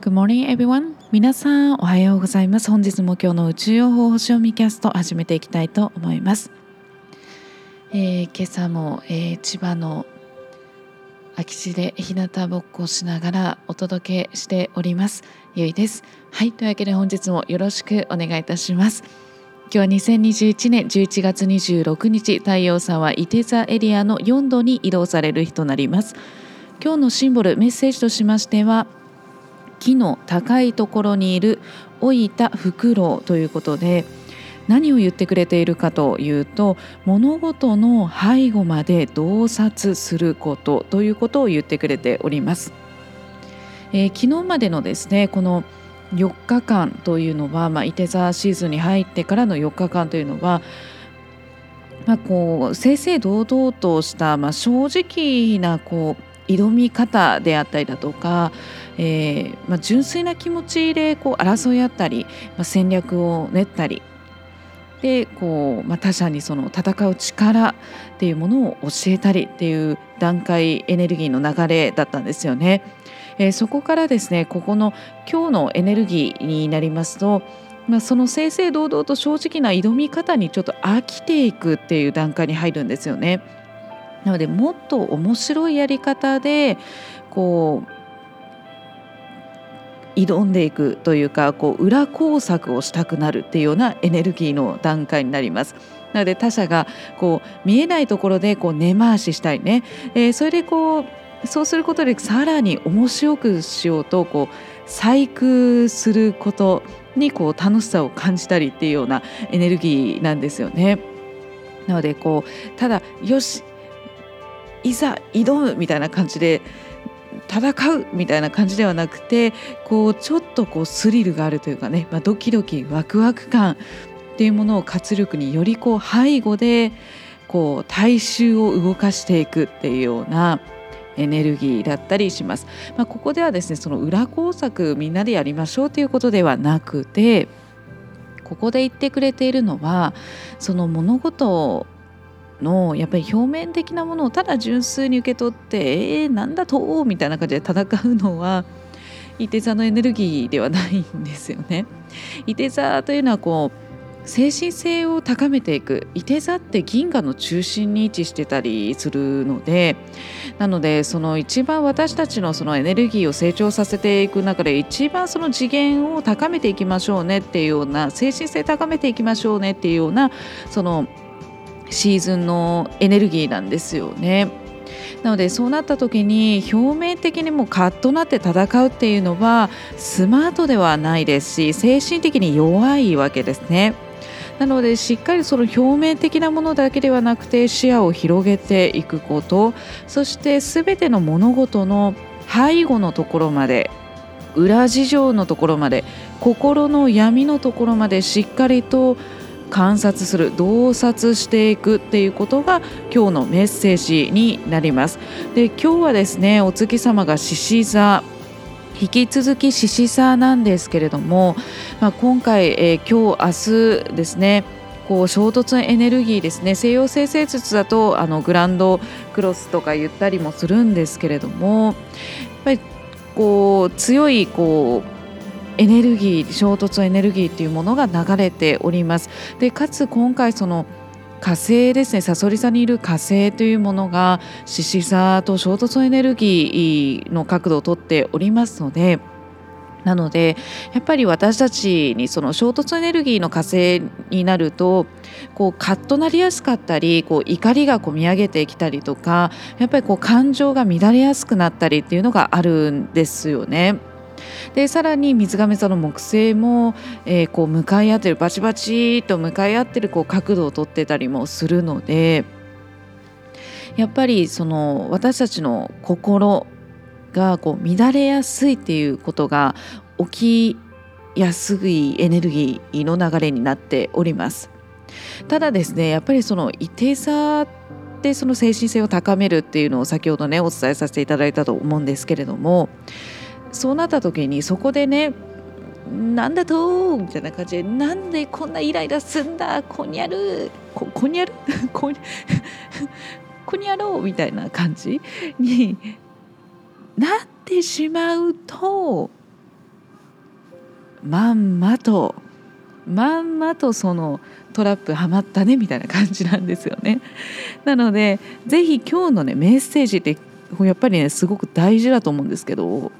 Good morning everyone. 皆さんおはようございます。本日も今日の宇宙予報星読みキャスト始めていきたいと思います、えー、今朝も、えー、千葉の空き地で日向ぼっこしながらお届けしております。ゆいです。はいというわけで本日もよろしくお願いいたします。今日は2021年11月26日太陽さんは伊手座エリアの4度に移動される日となります。今日のシンボルメッセージとしましては木の高いところにいる老いたフクロウということで何を言ってくれているかというと物事の背後まで洞察することということを言ってくれております。えー、昨日までのですねこの4日間というのは、まあ、伊手座シーズンに入ってからの4日間というのは、まあ、こう正々堂々とした、まあ、正直なこう挑み方であったりだとか、えーまあ、純粋な気持ちでこう争い合ったり、まあ、戦略を練ったりでこう、まあ、他者にその戦う力っていうものを教えたりっていう段階エネルギーの流れだったんですよね。えー、そこからですねここの今日のエネルギーになりますと、まあ、その正々堂々と正直な挑み方にちょっと飽きていくっていう段階に入るんですよね。なのでもっと面白いやり方でこう挑んでいくというかこう裏工作をしたくなるっていうようなエネルギーの段階になります。なので他者がこう見えないところでこう根回ししたいね、えー、それでこうそうすることでさらに面白くしようとこう細工することにこう楽しさを感じたりっていうようなエネルギーなんですよね。なのでこうただよしいざ挑むみたいな感じで戦うみたいな感じではなくてこうちょっとこうスリルがあるというかね、まあ、ドキドキワクワク感っていうものを活力によりこう背後でこう大衆を動かしていくっていうようなエネルギーだったりします。まあ、ここではですねその裏工作みんなでやりましょうということではなくてここで言ってくれているのはその物事のやっぱり表面的なものをただ純粋に受け取ってえー、なんだと？みたいな感じで戦うのは伊手座のエネルギーではないんですよね。伊手座というのはこう精神性を高めていく伊手座って銀河の中心に位置してたりするのでなのでその一番私たちのそのエネルギーを成長させていく中で一番その次元を高めていきましょうねっていうような精神性高めていきましょうねっていうようなそのシーズンのエネルギーなんですよね。なのでそうなった時に表面的にもカッとなって戦うっていうのはスマートではないですし精神的に弱いわけですね。なのでしっかりその表面的なものだけではなくて視野を広げていくことそして全ての物事の背後のところまで裏事情のところまで心の闇のところまでしっかりと観察する洞察していくっていうことが今日のメッセージになります。で今日はですねお月様が獅子座引き続き獅子座なんですけれども、まあ、今回、えー、今日明日ですねこう衝突エネルギーですね西洋性生術だとあのグランドクロスとか言ったりもするんですけれどもやっぱりこう強いこうエネルギー衝突エネルギーっていうものが流れておりますでかつ今回その火星ですねさそり座にいる火星というものが獅子座と衝突エネルギーの角度をとっておりますのでなのでやっぱり私たちにその衝突エネルギーの火星になるとこうカッとなりやすかったりこう怒りがこみ上げてきたりとかやっぱりこう感情が乱れやすくなったりっていうのがあるんですよね。でさらに水亀座の木星も、えー、こう向かい合ってるバチバチと向かい合ってるこう角度をとってたりもするのでやっぱりその私たちの心がこう乱れやすいっていうことが起きやすいエネルギーの流れになっております。ただですねやっぱりその一定さでその精神性を高めるっていうのを先ほどねお伝えさせていただいたと思うんですけれどもそうなった時にそこでねなんだとみたいな感じでなんでこんなイライラすんだこにゃるここにゃるここにゃ ろうみたいな感じになってしまうとまんまとまんまとそのトラップはまったねみたいな感じなんですよね。なので是非今日のねメッセージってやっぱりねすごく大事だと思うんですけど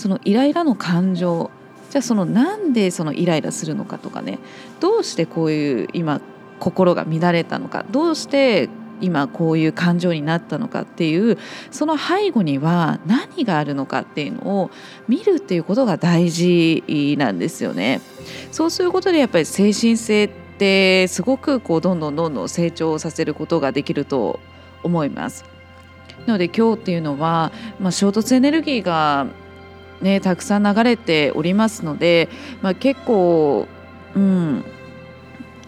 そのイライラの感情じゃあそのなんでそのイライラするのかとかねどうしてこういう今心が乱れたのかどうして今こういう感情になったのかっていうその背後には何があるのかっていうのを見るっていうことが大事なんですよね。そうすることでやっぱり精神性ってすごくこうどんどんどんどん成長させることができると思います。なので今日っていうのは、まあ、衝突エネルギーがねたくさん流れておりますので、まあ、結構うん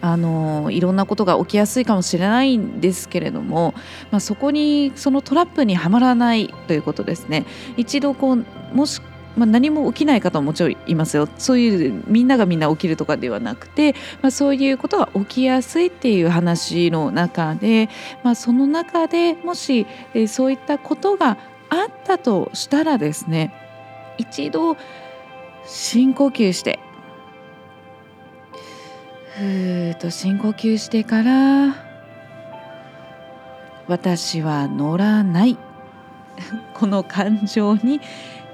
あのいろんなことが起きやすいかもしれないんですけれども、まあ、そこにそのトラップにはまらないということですね。一度こうもしまあ、何も起きない方ももちろんいますよ。そういうみんながみんな起きるとかではなくて、まあ、そういうことが起きやすいっていう話の中で、まあ、その中でもし、え、そういったことがあったとしたらですね一度深呼吸して。ふーっと深呼吸してから私は乗らない。この感情に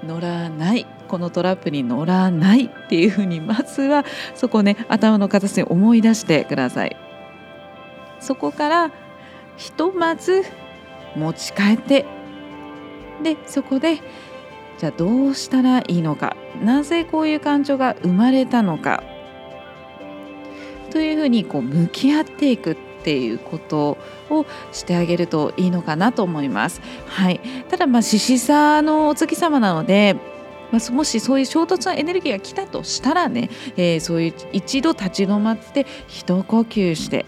乗らない。このトラップに乗らない。っていうふうにまずはそこね頭の片隅思い出してください。そこからひとまず持ち帰って。でそこでじゃあどうしたらいいのか？なぜこういう感情が生まれたのか？というふうにこう向き合っていくっていうことをしてあげるといいのかなと思います。はい、ただまあ獅子座のお月様なのでまあ、もしそういう衝突のエネルギーが来たとしたらね、えー、そういう一度立ち止まって一呼吸して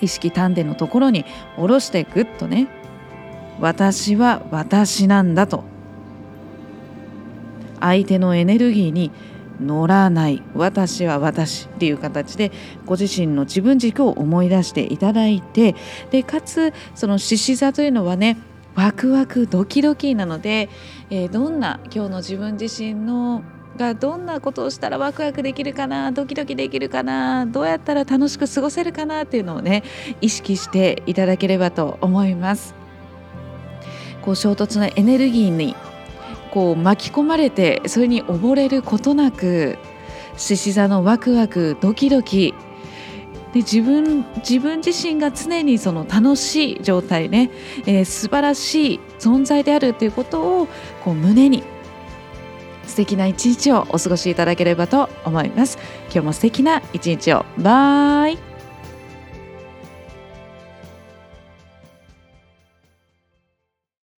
意識丹田のところに下ろしてぐっとね私は私なんだと。相手のエネルギーに乗らない私は私っていう形でご自身の自分軸を思い出していただいてでかつその獅子座というのはねワクワクドキドキなので、えー、どんな今日の自分自身のがどんなことをしたらワクワクできるかなドキドキできるかなどうやったら楽しく過ごせるかなっていうのをね意識していただければと思います。こう衝突のエネルギーにこう巻き込まれてそれに溺れることなく獅子座のワクワクドキドキ。で自分自分自身が常にその楽しい状態ね、えー、素晴らしい存在であるということをこう胸に素敵な一日をお過ごしいただければと思います。今日も素敵な一日を。バイ。